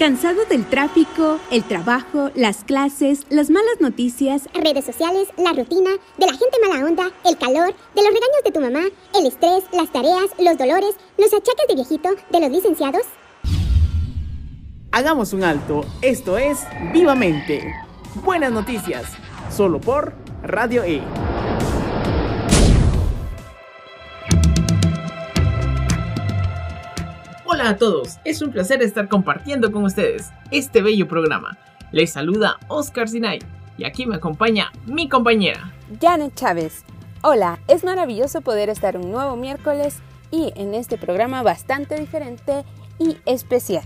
¿Cansado del tráfico, el trabajo, las clases, las malas noticias, redes sociales, la rutina, de la gente mala onda, el calor, de los regaños de tu mamá, el estrés, las tareas, los dolores, los achaques de viejito, de los licenciados? Hagamos un alto. Esto es Vivamente. Buenas noticias. Solo por Radio E. Hola a todos, es un placer estar compartiendo con ustedes este bello programa. Les saluda Oscar Sinay y aquí me acompaña mi compañera Janet Chávez. Hola, es maravilloso poder estar un nuevo miércoles y en este programa bastante diferente y especial.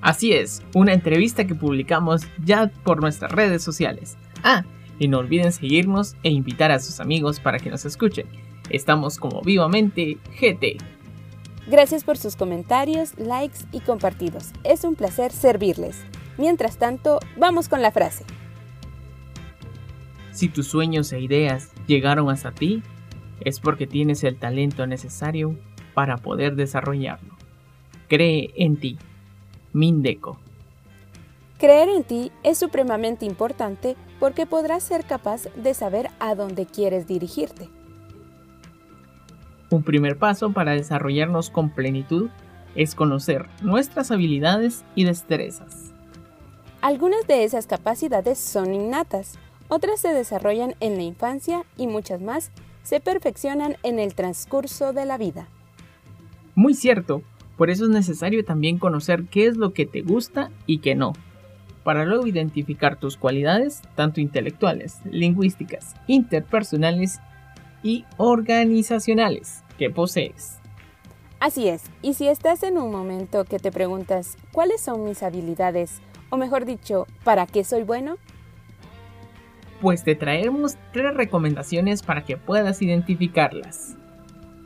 Así es, una entrevista que publicamos ya por nuestras redes sociales. Ah, y no olviden seguirnos e invitar a sus amigos para que nos escuchen. Estamos como vivamente GT. Gracias por sus comentarios, likes y compartidos. Es un placer servirles. Mientras tanto, vamos con la frase. Si tus sueños e ideas llegaron hasta ti, es porque tienes el talento necesario para poder desarrollarlo. Cree en ti. Mindeco. Creer en ti es supremamente importante porque podrás ser capaz de saber a dónde quieres dirigirte. Un primer paso para desarrollarnos con plenitud es conocer nuestras habilidades y destrezas. Algunas de esas capacidades son innatas, otras se desarrollan en la infancia y muchas más se perfeccionan en el transcurso de la vida. Muy cierto, por eso es necesario también conocer qué es lo que te gusta y qué no, para luego identificar tus cualidades, tanto intelectuales, lingüísticas, interpersonales y organizacionales que posees. Así es, y si estás en un momento que te preguntas cuáles son mis habilidades, o mejor dicho, ¿para qué soy bueno? Pues te traemos tres recomendaciones para que puedas identificarlas.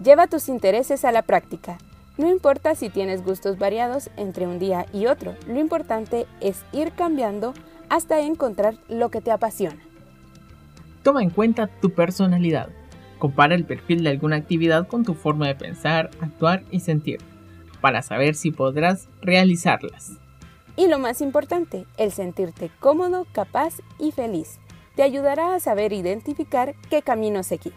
Lleva tus intereses a la práctica. No importa si tienes gustos variados entre un día y otro, lo importante es ir cambiando hasta encontrar lo que te apasiona. Toma en cuenta tu personalidad. Compara el perfil de alguna actividad con tu forma de pensar, actuar y sentir, para saber si podrás realizarlas. Y lo más importante, el sentirte cómodo, capaz y feliz. Te ayudará a saber identificar qué camino seguir.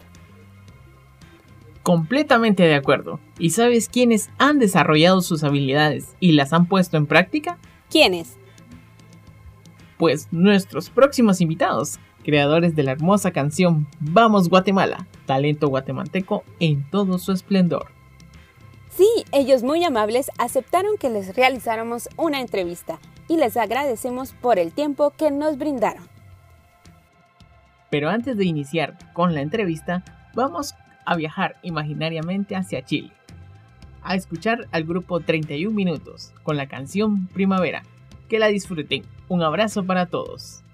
Completamente de acuerdo. ¿Y sabes quiénes han desarrollado sus habilidades y las han puesto en práctica? ¿Quiénes? Pues nuestros próximos invitados, creadores de la hermosa canción Vamos Guatemala, talento guatemalteco en todo su esplendor. Sí, ellos muy amables aceptaron que les realizáramos una entrevista y les agradecemos por el tiempo que nos brindaron. Pero antes de iniciar con la entrevista, vamos a viajar imaginariamente hacia Chile, a escuchar al grupo 31 Minutos con la canción Primavera. Que la disfruten. Un abrazo para todos.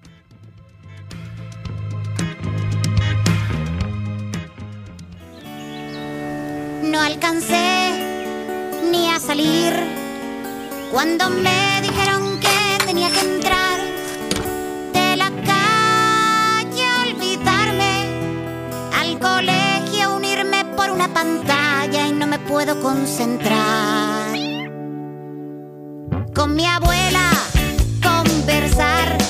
No alcancé ni a salir. Cuando me dijeron que tenía que entrar de la calle olvidarme al colegio unirme por una pantalla y no me puedo concentrar. Con mi abuela conversar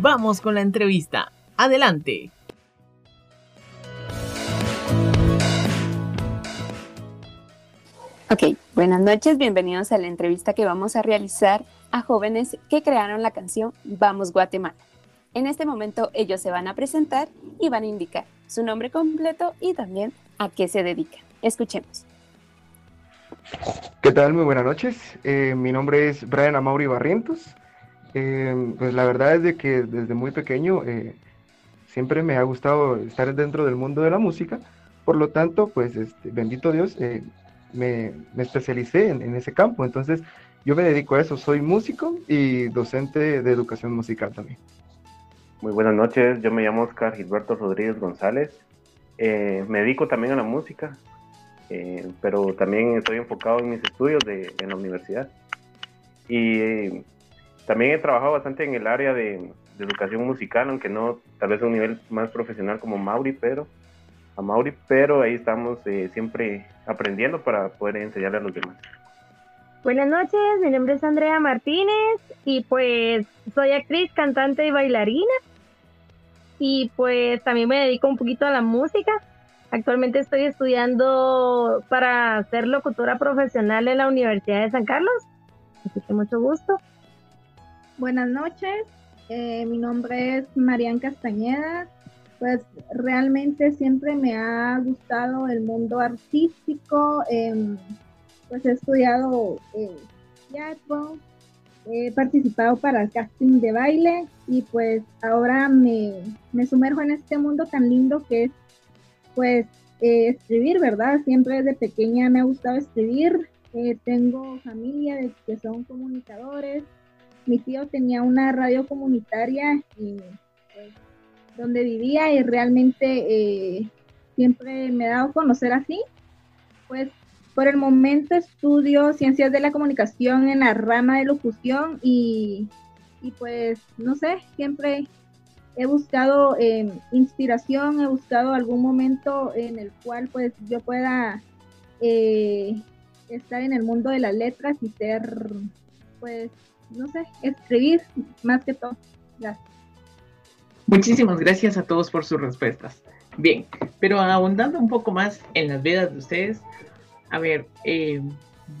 vamos con la entrevista. Adelante. Ok, buenas noches, bienvenidos a la entrevista que vamos a realizar a jóvenes que crearon la canción Vamos Guatemala. En este momento ellos se van a presentar y van a indicar su nombre completo y también a qué se dedican. Escuchemos. ¿Qué tal? Muy buenas noches. Eh, mi nombre es Brian Amauri Barrientos. Eh, pues la verdad es de que desde muy pequeño eh, siempre me ha gustado estar dentro del mundo de la música. Por lo tanto, pues este, bendito Dios, eh, me, especialicé en, en ese campo. Entonces, yo me dedico a eso. Soy músico y docente de educación musical también. Muy buenas noches, yo me llamo Oscar Gilberto Rodríguez González. Eh, me dedico también a la música, pero también estoy enfocado en mis estudios de, en la universidad. Y también he trabajado bastante en el área de, educación musical, aunque no tal vez a un nivel más profesional como Mauri, pero a Mauri, pero ahí estamos eh, siempre aprendiendo para poder enseñarle a los demás. Buenas noches, mi nombre es Andrea Martínez y pues soy actriz, cantante y bailarina. Y pues también me dedico un poquito a la música. Actualmente estoy estudiando para ser locutora profesional en la Universidad de San Carlos. Así que mucho gusto. Buenas noches, eh, mi nombre es Marian Castañeda. Pues realmente siempre me ha gustado el mundo artístico. em, pues he estudiado eh, teatro, he participado para el casting de baile y pues ahora me, me sumerjo en este mundo tan lindo que es pues eh, escribir, ¿verdad? Siempre desde pequeña me ha gustado escribir. Tengo familia de- que son comunicadores. Mi tío tenía una radio comunitaria pues, donde vivía y realmente eh, siempre me he dado a conocer así. Pues por el momento estudio ciencias de la comunicación en la rama de locución y, y pues no sé, siempre he buscado eh, inspiración, he buscado algún momento en el cual pues yo pueda eh, estar en el mundo de las letras y ser pues no sé, escribir más que todo. Gracias. Muchísimas gracias a todos por sus respuestas. Bien, pero ahondando un poco más en las vidas de ustedes, a ver, eh,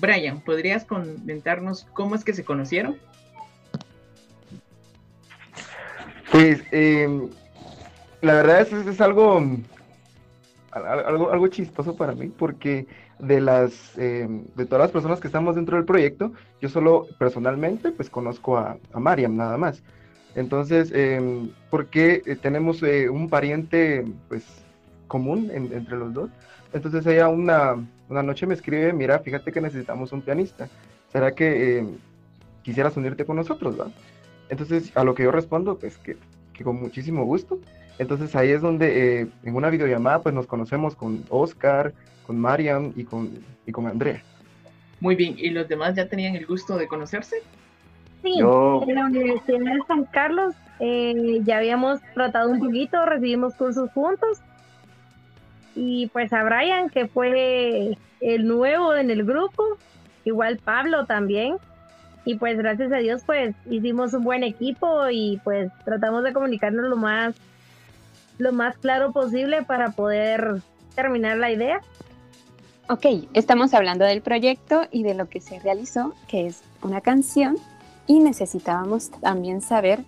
Brian, ¿podrías comentarnos cómo es que se conocieron? Pues eh, la verdad es, es algo, al- al- algo, algo chistoso para mí porque de las eh, de todas las personas que estamos dentro del proyecto, yo solo personalmente pues conozco a, a Mariam nada más. Entonces, eh, porque eh, tenemos eh, un pariente pues común en- entre los dos. Entonces ella una, una noche me escribe, mira, fíjate que necesitamos un pianista. ¿Será que eh, quisieras unirte con nosotros, va? Entonces, a lo que yo respondo, pues que, que con muchísimo gusto. Entonces ahí es donde eh, en una videollamada pues nos conocemos con Oscar, con Mariam y con, y con Andrea. Muy bien, ¿y los demás ya tenían el gusto de conocerse? Sí, Yo- en la Universidad de San Carlos eh, ya habíamos tratado un poquito, recibimos cursos juntos. Y pues a Brian, que fue el nuevo en el grupo, igual Pablo también. Y pues gracias a Dios pues hicimos un buen equipo y pues tratamos de comunicarnos lo más lo más claro posible para poder terminar la idea. Ok, estamos hablando del proyecto y de lo que se realizó, que es una canción, y necesitábamos también saber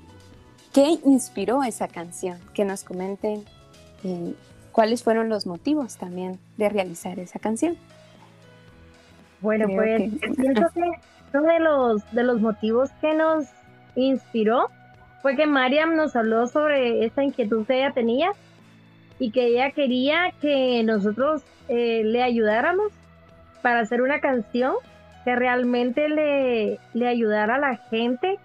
qué inspiró esa canción, que nos comenten eh, cuáles fueron los motivos también de realizar esa canción. Bueno, Creo pues que- pienso que uno de los, de los motivos que nos inspiró fue que Mariam nos habló sobre esta inquietud que ella tenía y que ella quería que nosotros eh, le ayudáramos para hacer una canción que realmente le, le ayudara a la gente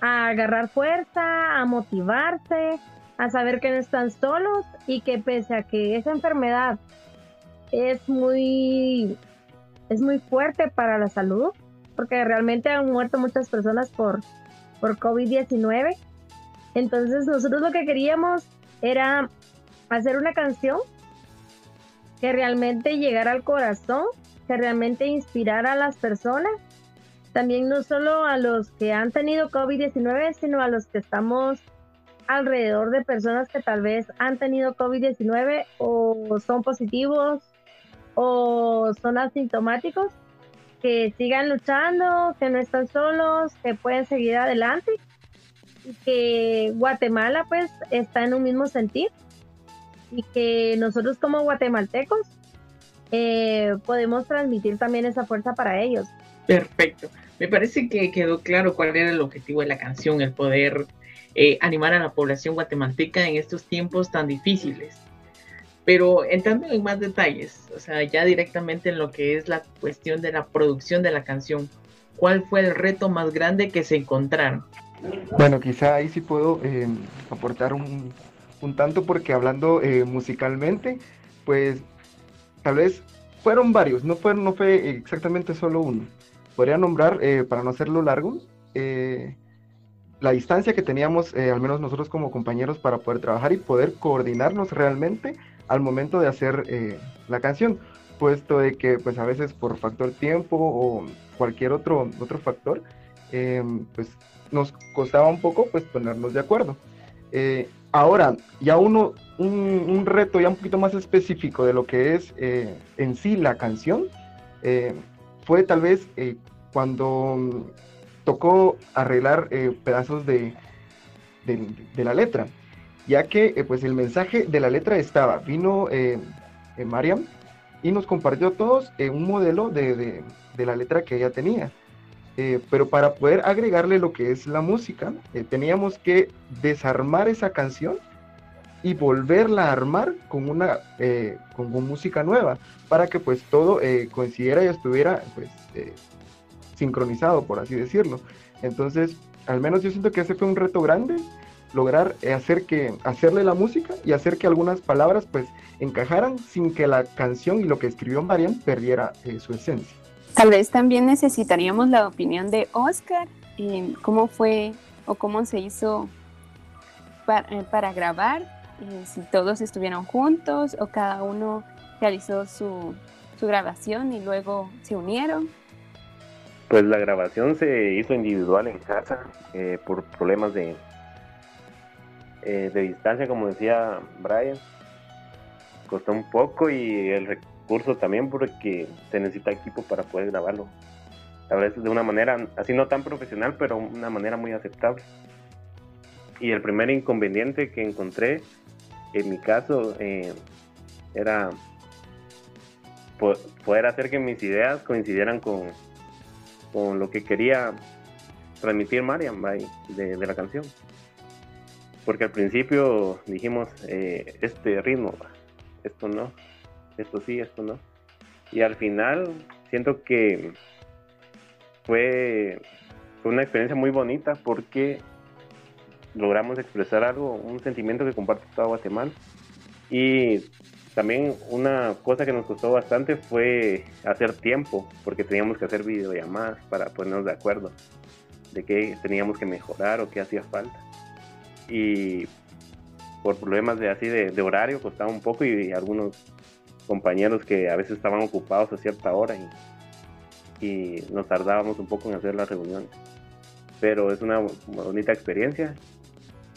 a agarrar fuerza, a motivarse, a saber que no están solos y que pese a que esa enfermedad es muy es muy fuerte para la salud, porque realmente han muerto muchas personas por, por COVID-19. Entonces nosotros lo que queríamos era hacer una canción que realmente llegara al corazón, que realmente inspirara a las personas, también no solo a los que han tenido COVID-19, sino a los que estamos alrededor de personas que tal vez han tenido COVID-19 o son positivos o son asintomáticos, que sigan luchando, que no están solos, que pueden seguir adelante y que Guatemala pues está en un mismo sentir y que nosotros como guatemaltecos eh, podemos transmitir también esa fuerza para ellos. Perfecto. Me parece que quedó claro cuál era el objetivo de la canción, el poder eh, animar a la población guatemalteca en estos tiempos tan difíciles. Pero entrando en más detalles, o sea, ya directamente en lo que es la cuestión de la producción de la canción, ¿cuál fue el reto más grande que se encontraron? Bueno, quizá ahí sí puedo eh, aportar un, un tanto porque hablando eh, musicalmente, pues tal vez fueron varios, no fue, no fue exactamente solo uno. Podría nombrar, eh, para no hacerlo largo, eh, la distancia que teníamos, al menos nosotros como compañeros, para poder trabajar y poder coordinarnos realmente al momento de hacer eh, la canción, puesto de que pues a veces por factor tiempo o cualquier otro, otro factor, eh, pues nos costaba un poco pues ponernos de acuerdo. Eh, ahora, ya uno, un, un reto ya un poquito más específico de lo que es eh, en sí la canción, fue tal vez cuando tocó arreglar pedazos de- de la letra, ya que eh, pues el mensaje de la letra estaba, vino eh, eh, Mariam y nos compartió a todos eh, un modelo de, de- de la letra que ella tenía. Pero para poder agregarle lo que es la música, teníamos que desarmar esa canción y volverla a armar con una con, con música nueva para que pues todo coincidiera y estuviera pues sincronizado por así decirlo entonces al menos yo siento que ese fue un reto grande lograr hacer que hacerle la música y hacer que algunas palabras pues encajaran sin que la canción y lo que escribió Marian perdiera eh, su esencia Tal vez también necesitaríamos la opinión de Oscar cómo fue o cómo se hizo para, eh, para grabar, eh, si todos estuvieron juntos o cada uno realizó su, su grabación y luego se unieron. Pues la grabación se hizo individual en casa eh, por problemas de, eh, de distancia, como decía Brian. Costó un poco y el recurso también porque se necesita equipo para poder grabarlo. A veces de una manera, así no tan profesional, pero una manera muy aceptable. Y el primer inconveniente que encontré, en mi caso, eh, era po- poder hacer que mis ideas coincidieran con, con lo que quería transmitir Mariam ahí, de, de la canción. Porque al principio dijimos, eh, este ritmo, esto no, esto sí, esto no. Y al final siento que fue, una experiencia muy bonita porque logramos expresar algo, un sentimiento que comparte toda Guatemala. Y también una cosa que nos costó bastante fue hacer tiempo, porque teníamos que hacer videollamadas para ponernos de acuerdo de qué teníamos que mejorar o qué hacía falta. Y por problemas de así de, horario costaba un poco y, algunos compañeros que a veces estaban ocupados a cierta hora y, nos tardábamos un poco en hacer las reuniones. Pero es una bonita experiencia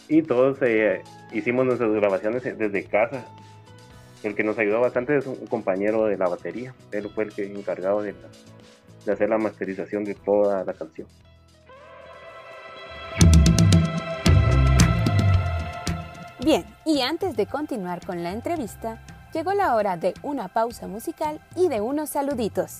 y todos eh, hicimos nuestras grabaciones desde casa. El que nos ayudó bastante es un compañero de la batería. Él fue el que encargado de, de hacer la masterización de toda la canción. Bien, y antes de continuar con la entrevista, llegó la hora de una pausa musical y de unos saluditos.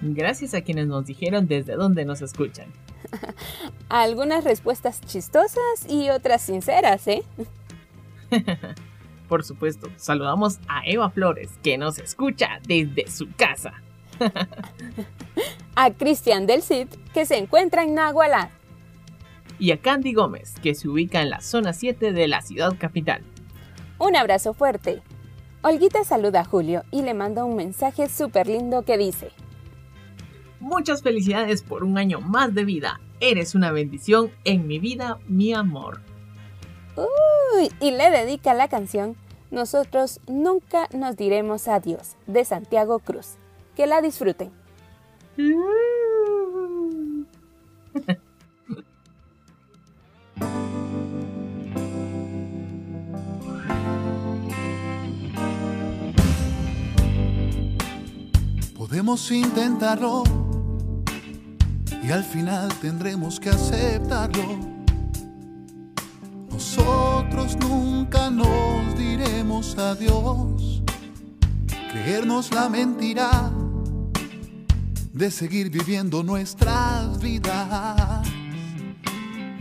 Gracias a quienes nos dijeron desde dónde nos escuchan. Algunas respuestas chistosas y otras sinceras, ¿eh? Por supuesto, saludamos a Eva Flores, que nos escucha desde su casa. a Cristian del Cid, que se encuentra en Nahualá. Y a Candy Gómez, que se ubica en la zona 7 de la ciudad capital. Un abrazo fuerte. Olguita saluda a Julio y le manda un mensaje súper lindo que dice: Muchas felicidades por un año más de vida. Eres una bendición en mi vida, mi amor. Uy, y le dedica la canción Nosotros nunca nos diremos adiós de Santiago Cruz. Que la disfruten. Podemos intentarlo y al final tendremos que aceptarlo. Nosotros nunca nos diremos adiós, creernos la mentira de seguir viviendo nuestras vidas.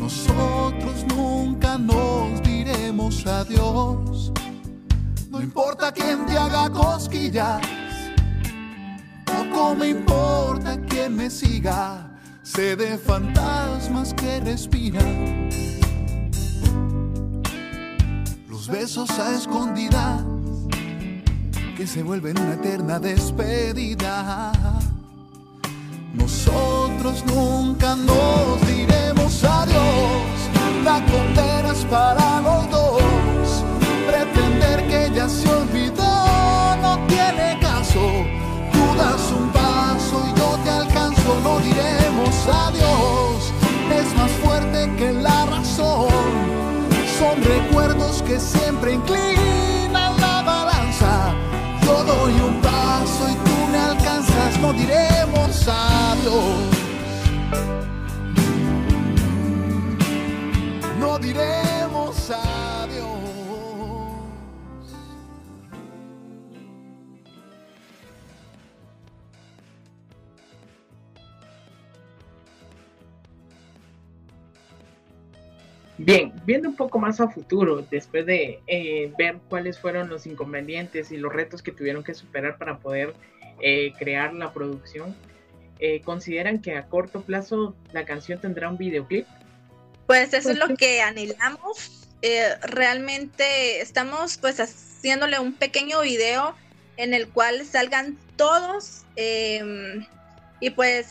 Nosotros nunca nos diremos adiós, no importa quién te haga cosquillas poco me importa quién me siga, sé de fantasmas que respiran. Los besos a escondidas que se vuelven una eterna despedida. Nosotros nunca nos diremos adiós, la condena es para los dos. Pretender que ya se olvidó no tiene caso tú das un paso y yo te alcanzo, no diremos adiós. Es más fuerte que la razón. Son recuerdos que siempre inclinan la balanza. Yo doy un paso y tú me alcanzas, no diremos adiós. Diremos adiós. Bien, viendo un poco más a futuro, después de eh, ver cuáles fueron los inconvenientes y los retos que tuvieron que superar para poder eh, crear la producción, eh, ¿consideran que a corto plazo la canción tendrá un videoclip? Pues eso es lo que anhelamos. Eh, realmente estamos pues haciéndole un pequeño video en el cual salgan todos eh, y pues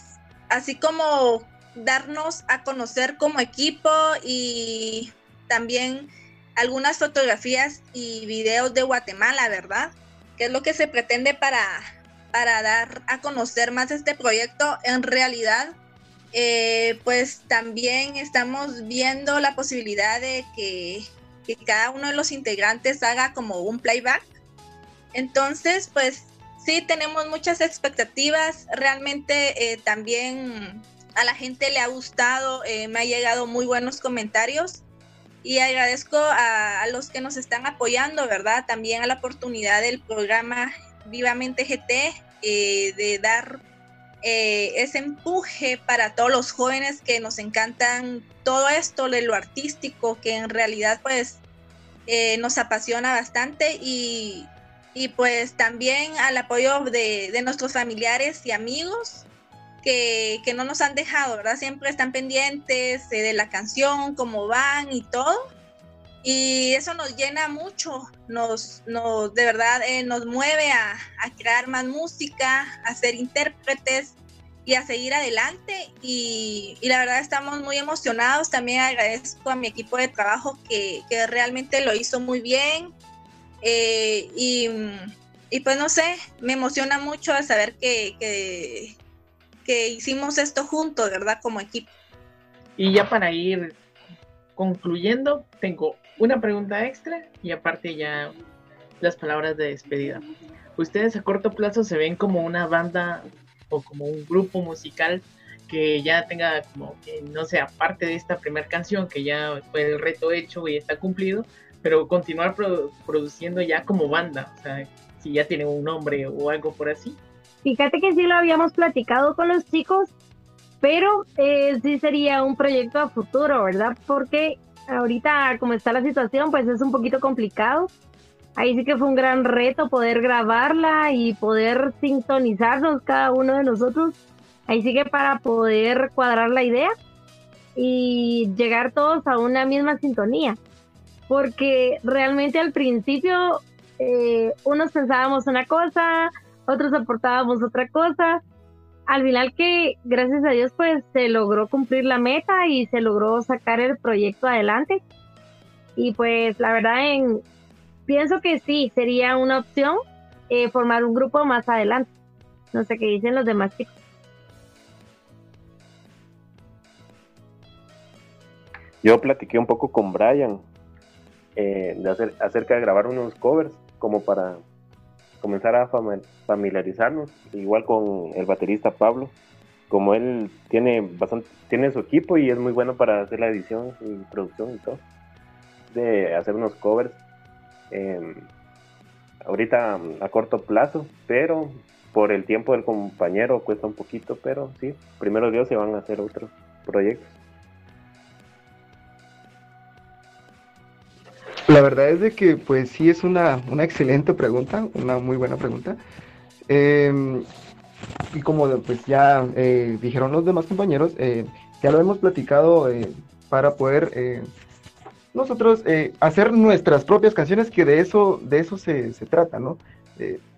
así como darnos a conocer como equipo y también algunas fotografías y videos de Guatemala, ¿verdad? Que es lo que se pretende para, para dar a conocer más este proyecto. En realidad, eh, pues también estamos viendo la posibilidad de que, cada uno de los integrantes haga como un playback. Entonces, pues sí, tenemos muchas expectativas. Realmente eh, también a la gente le ha gustado, eh, me ha llegado muy buenos comentarios y agradezco a, a, los que nos están apoyando, ¿verdad? También a la oportunidad del programa Vivamente GT de dar eh, ese empuje para todos los jóvenes que nos encantan todo esto de lo artístico, que en realidad pues eh, nos apasiona bastante y, y, pues también al apoyo de, de nuestros familiares y amigos que, que, no nos han dejado, ¿verdad? Siempre están pendientes eh, de la canción, cómo van y todo. Y eso nos llena mucho, nos, nos de verdad eh, nos mueve a, a, crear más música, a ser intérpretes y a seguir adelante. Y, y, la verdad estamos muy emocionados. También agradezco a mi equipo de trabajo que, que realmente lo hizo muy bien. Eh, y, y, pues no sé, me emociona mucho saber que, que, que hicimos esto juntos, ¿verdad? Como equipo. Y ya para ir concluyendo, tengo una pregunta extra y aparte ya las palabras de despedida. ¿Ustedes a corto plazo se ven como una banda o como un grupo musical que ya tenga como que no sea parte de esta primera canción, que ya fue el reto hecho y está cumplido, pero continuar produ produciendo ya como banda, o sea, si ya tienen un nombre o algo por así? Fíjate que sí lo habíamos platicado con los chicos, pero eh, sí sería un proyecto a futuro, ¿verdad? Porque ahorita como está la situación, pues es un poquito complicado. Ahí sí que fue un gran reto poder grabarla y poder sintonizarnos cada uno de nosotros. Ahí sí que para poder cuadrar la idea y llegar todos a una misma sintonía. Porque realmente al principio eh, unos pensábamos una cosa, otros aportábamos otra cosa. Al final que, gracias a Dios, pues se logró cumplir la meta y se logró sacar el proyecto adelante. Y pues la verdad, en, pienso que sí, sería una opción eh, formar un grupo más adelante. No sé qué dicen los demás chicos. Yo platiqué un poco con Brian eh, de hacer, acerca de grabar unos covers como para comenzar a familiarizarnos, igual con el baterista Pablo, como él tiene bastante, tiene su equipo y es muy bueno para hacer la edición y producción y todo, de hacer unos covers. Em, ahorita a corto plazo, pero por el tiempo del compañero cuesta un poquito, pero sí, primero Dios se van a hacer otros proyectos. La verdad es de que pues sí es una, una excelente pregunta, una muy buena pregunta. Em, y como pues ya eh, dijeron los demás compañeros, eh, ya lo hemos platicado eh, para poder nosotros hacer nuestras propias canciones, que de eso, de eso se, se trata, ¿no?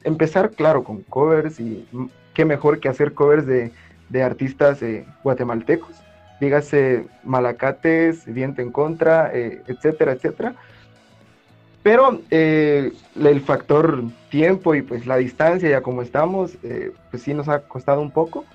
empezar, claro, con covers y qué mejor que hacer covers de, de artistas guatemaltecos, dígase Malacates, Viento en Contra, etcétera, etcétera pero eh, el factor tiempo y pues la distancia, ya como estamos, eh, pues sí nos ha costado un poco.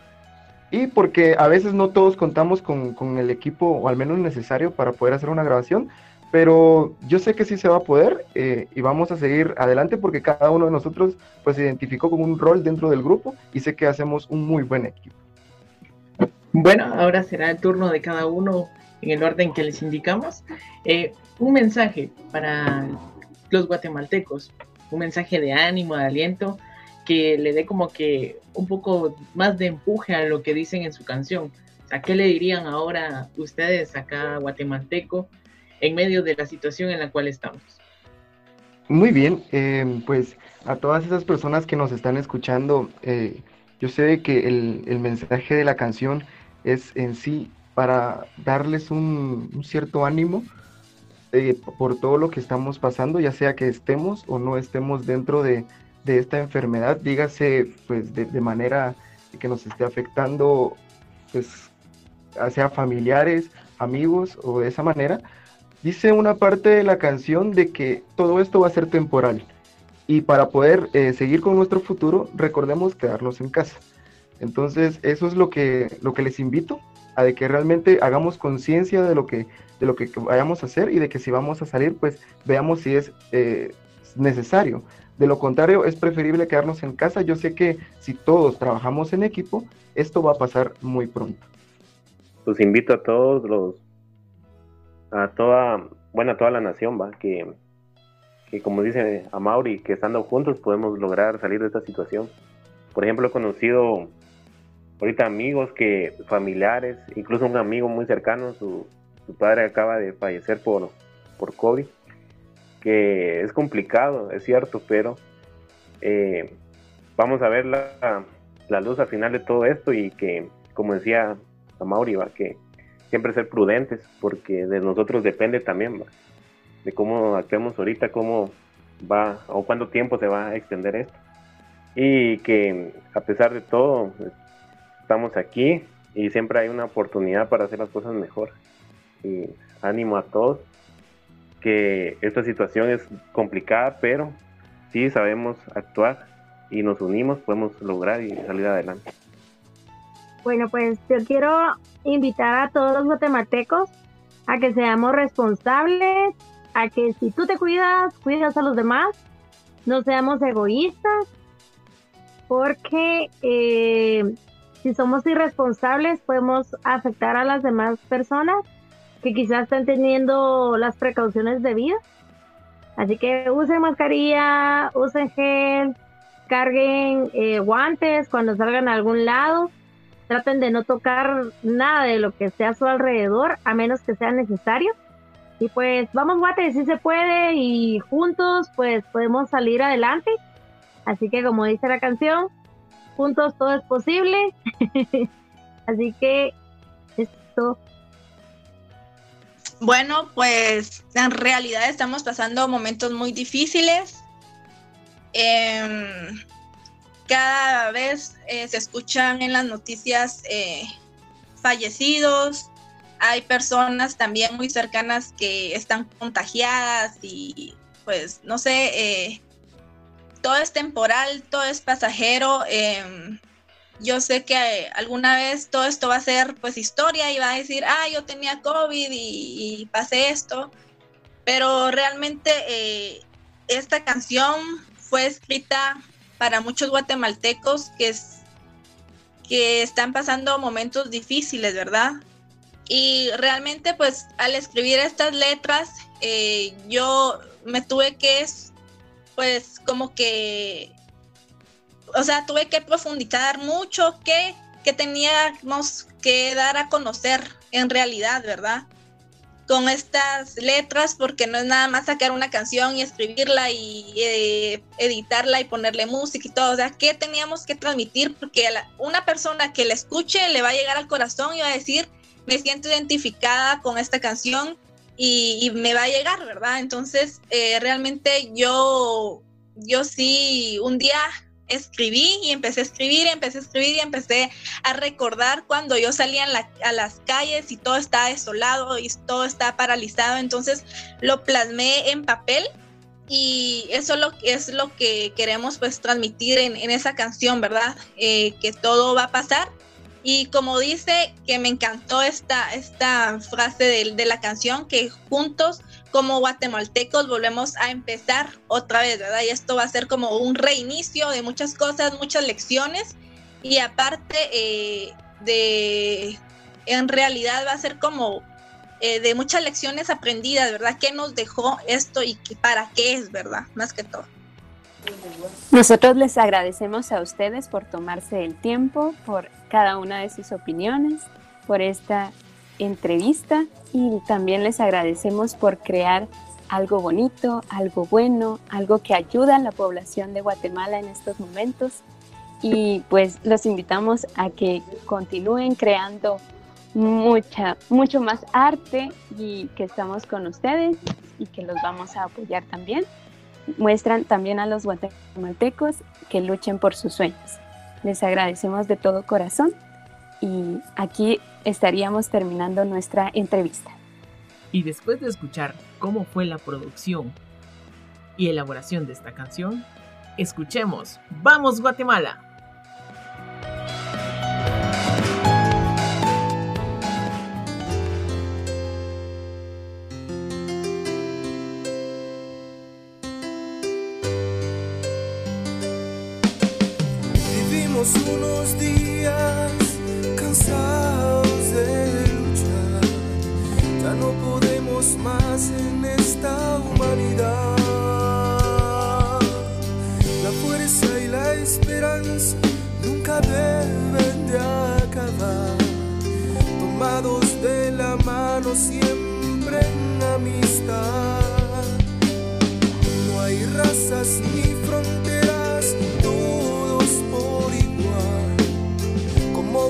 Y porque a veces no todos contamos con, con, el equipo, o al menos necesario, para poder hacer una grabación. Pero yo sé que sí se va a poder eh, y vamos a seguir adelante porque cada uno de nosotros pues se identificó con un rol dentro del grupo y sé que hacemos un muy buen equipo. Bueno, ahora será el turno de cada uno en el orden que les indicamos. un mensaje para los guatemaltecos. Un mensaje de ánimo, de aliento, que le dé como que un poco más de empuje a lo que dicen en su canción. ¿A qué le dirían ahora ustedes acá guatemalteco en medio de la situación en la cual estamos? Muy bien, eh, pues a todas esas personas que nos están escuchando, eh, yo sé que el, el, mensaje de la canción es en sí para darles un cierto ánimo, eh, por todo lo que estamos pasando, ya sea que estemos o no estemos dentro de, esta enfermedad, dígase pues de, manera que nos esté afectando, pues sea familiares, amigos o de esa manera. Dice una parte de la canción de que todo esto va a ser temporal y para poder eh, seguir con nuestro futuro recordemos quedarnos en casa. Entonces eso es lo que, lo que les invito a de que realmente hagamos conciencia de lo que de lo que vayamos a hacer y de que si vamos a salir, pues veamos si es eh, necesario. De lo contrario, es preferible quedarnos en casa. Yo sé que si todos trabajamos en equipo, esto va a pasar muy pronto. Pues invito a todos los, a toda, bueno, a toda la nación, va, que, que como dice a Mauri, que estando juntos podemos lograr salir de esta situación. Por ejemplo, he conocido ahorita amigos que, familiares, incluso un amigo muy cercano, su, su padre acaba de fallecer por, por COVID, que es complicado, es cierto, pero eh, vamos a ver la, la, luz al final de todo esto y que, como decía Mauri, ¿va? que siempre ser prudentes, porque de nosotros depende también, de cómo actuemos ahorita, cómo va o cuánto tiempo se va a extender esto. Y que a pesar de todo, estamos aquí y siempre hay una oportunidad para hacer las cosas mejor y ánimo a todos, que esta situación es complicada, pero si sabemos actuar y nos unimos, podemos lograr y salir adelante. Bueno, pues yo quiero invitar a todos los guatemaltecos a que seamos responsables, a que si tú te cuidas, cuidas a los demás, no seamos egoístas, porque eh, si somos irresponsables podemos afectar a las demás personas que quizás estén teniendo las precauciones debidas. Así que usen mascarilla, usen gel, carguen eh, guantes cuando salgan a algún lado. Traten de no tocar nada de lo que esté a su alrededor, a menos que sea necesario. Y pues vamos, Guate, si se puede y juntos pues podemos salir adelante. Así que como dice la canción, juntos todo es posible. Así que esto Bueno, pues en realidad estamos pasando momentos muy difíciles. Em, cada vez eh, se escuchan en las noticias eh, fallecidos. Hay personas también muy cercanas que están contagiadas y pues no sé, eh, todo es temporal, todo es pasajero. em, yo sé que alguna vez todo esto va a ser pues historia y va a decir, ah, yo tenía COVID y, pasé esto, pero realmente eh, esta canción fue escrita para muchos guatemaltecos que, que están pasando momentos difíciles, ¿verdad? Y realmente pues al escribir estas letras eh, yo me tuve que pues como que o sea, tuve que profundizar mucho que, que teníamos que dar a conocer en realidad, ¿verdad? Con estas letras, porque no es nada más sacar una canción y escribirla y eh, editarla y ponerle música y todo. O sea, ¿qué teníamos que transmitir? Porque la- una persona que la escuche le va a llegar al corazón y va a decir, me siento identificada con esta canción y, y me va a llegar, ¿verdad? Entonces, eh, realmente yo, yo sí, un día escribí y empecé a escribir empecé a escribir y empecé a recordar cuando yo salía a las calles y todo estaba desolado y todo estaba paralizado. Entonces lo plasmé en papel y eso lo, es lo que queremos pues transmitir en, en esa canción, ¿verdad? Eh, que todo va a pasar. Y como dice, que me encantó esta, esta frase de, de la canción, que juntos como guatemaltecos volvemos a empezar otra vez, ¿verdad? Y esto va a ser como un reinicio de muchas cosas, muchas lecciones. Y aparte eh, de, en realidad va a ser como eh, de muchas lecciones aprendidas, ¿verdad? ¿Qué nos dejó esto y para qué es, ¿verdad? Más que todo. Nosotros les agradecemos a ustedes por tomarse el tiempo, por cada una de sus opiniones, por esta entrevista y también les agradecemos por crear algo bonito, algo bueno, algo que ayuda a la población de Guatemala en estos momentos. Y pues los invitamos a que continúen creando mucha, mucho más arte y que estamos con ustedes y que los vamos a apoyar también muestran también a los guatemaltecos que luchen por sus sueños. Les agradecemos de todo corazón y aquí estaríamos terminando nuestra entrevista. Y después de escuchar cómo fue la producción y elaboración de esta canción, escuchemos ¡Vamos Guatemala! Unos días cansados de luchar. Ya no podemos más en esta humanidad. La fuerza y la esperanza nunca deben de acabar. Tomados de la mano siempre en amistad. No hay razas ni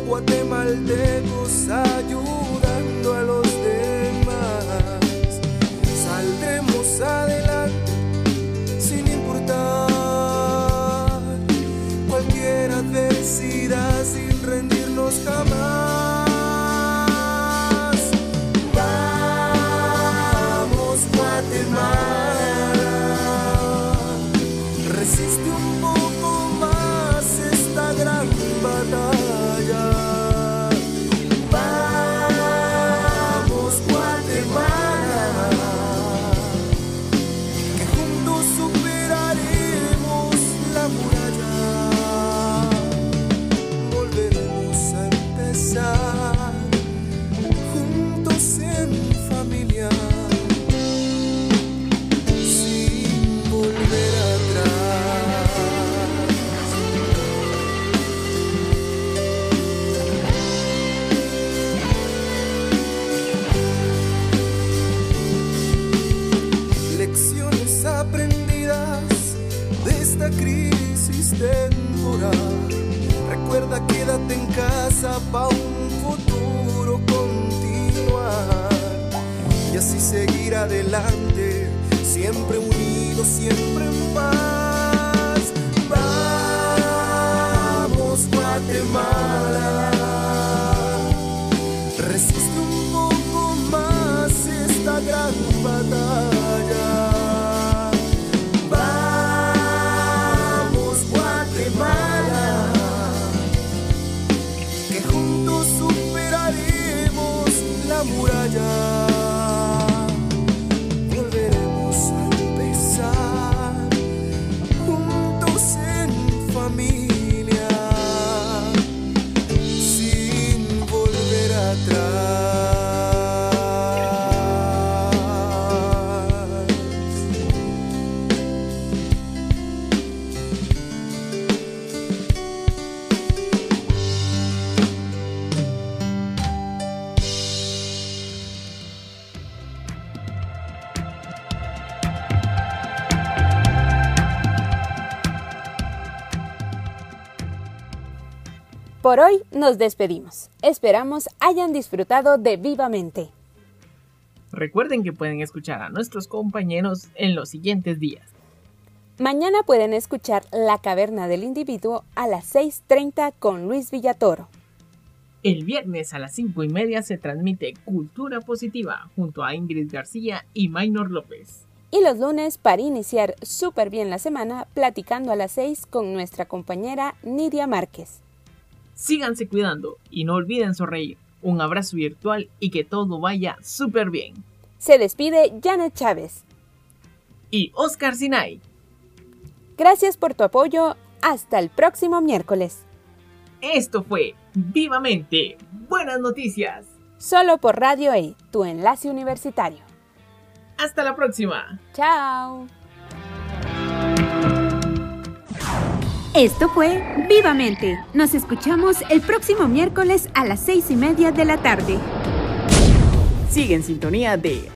guatemaltecos ayudando Por hoy nos despedimos. Esperamos hayan disfrutado de Vivamente. Recuerden que pueden escuchar a nuestros compañeros en los siguientes días. Mañana pueden escuchar La Caverna del Individuo a las 6.30 con Luis Villatoro. El viernes a las 5 y media se transmite Cultura Positiva junto a Ingrid García y Maynor López. Y los lunes, para iniciar súper bien la semana, platicando a las 6 con nuestra compañera Nidia Márquez. Síganse cuidando y no olviden sonreír. Un abrazo virtual y que todo vaya súper bien. Se despide Janet Chávez. Y Oscar Sinai. Gracias por tu apoyo. Hasta el próximo miércoles. Esto fue Vivamente. Buenas noticias. Solo por Radio E, tu enlace universitario. Hasta la próxima. Chao. Esto fue Vivamente. Nos escuchamos el próximo miércoles a las seis y media de la tarde. Sigue en sintonía de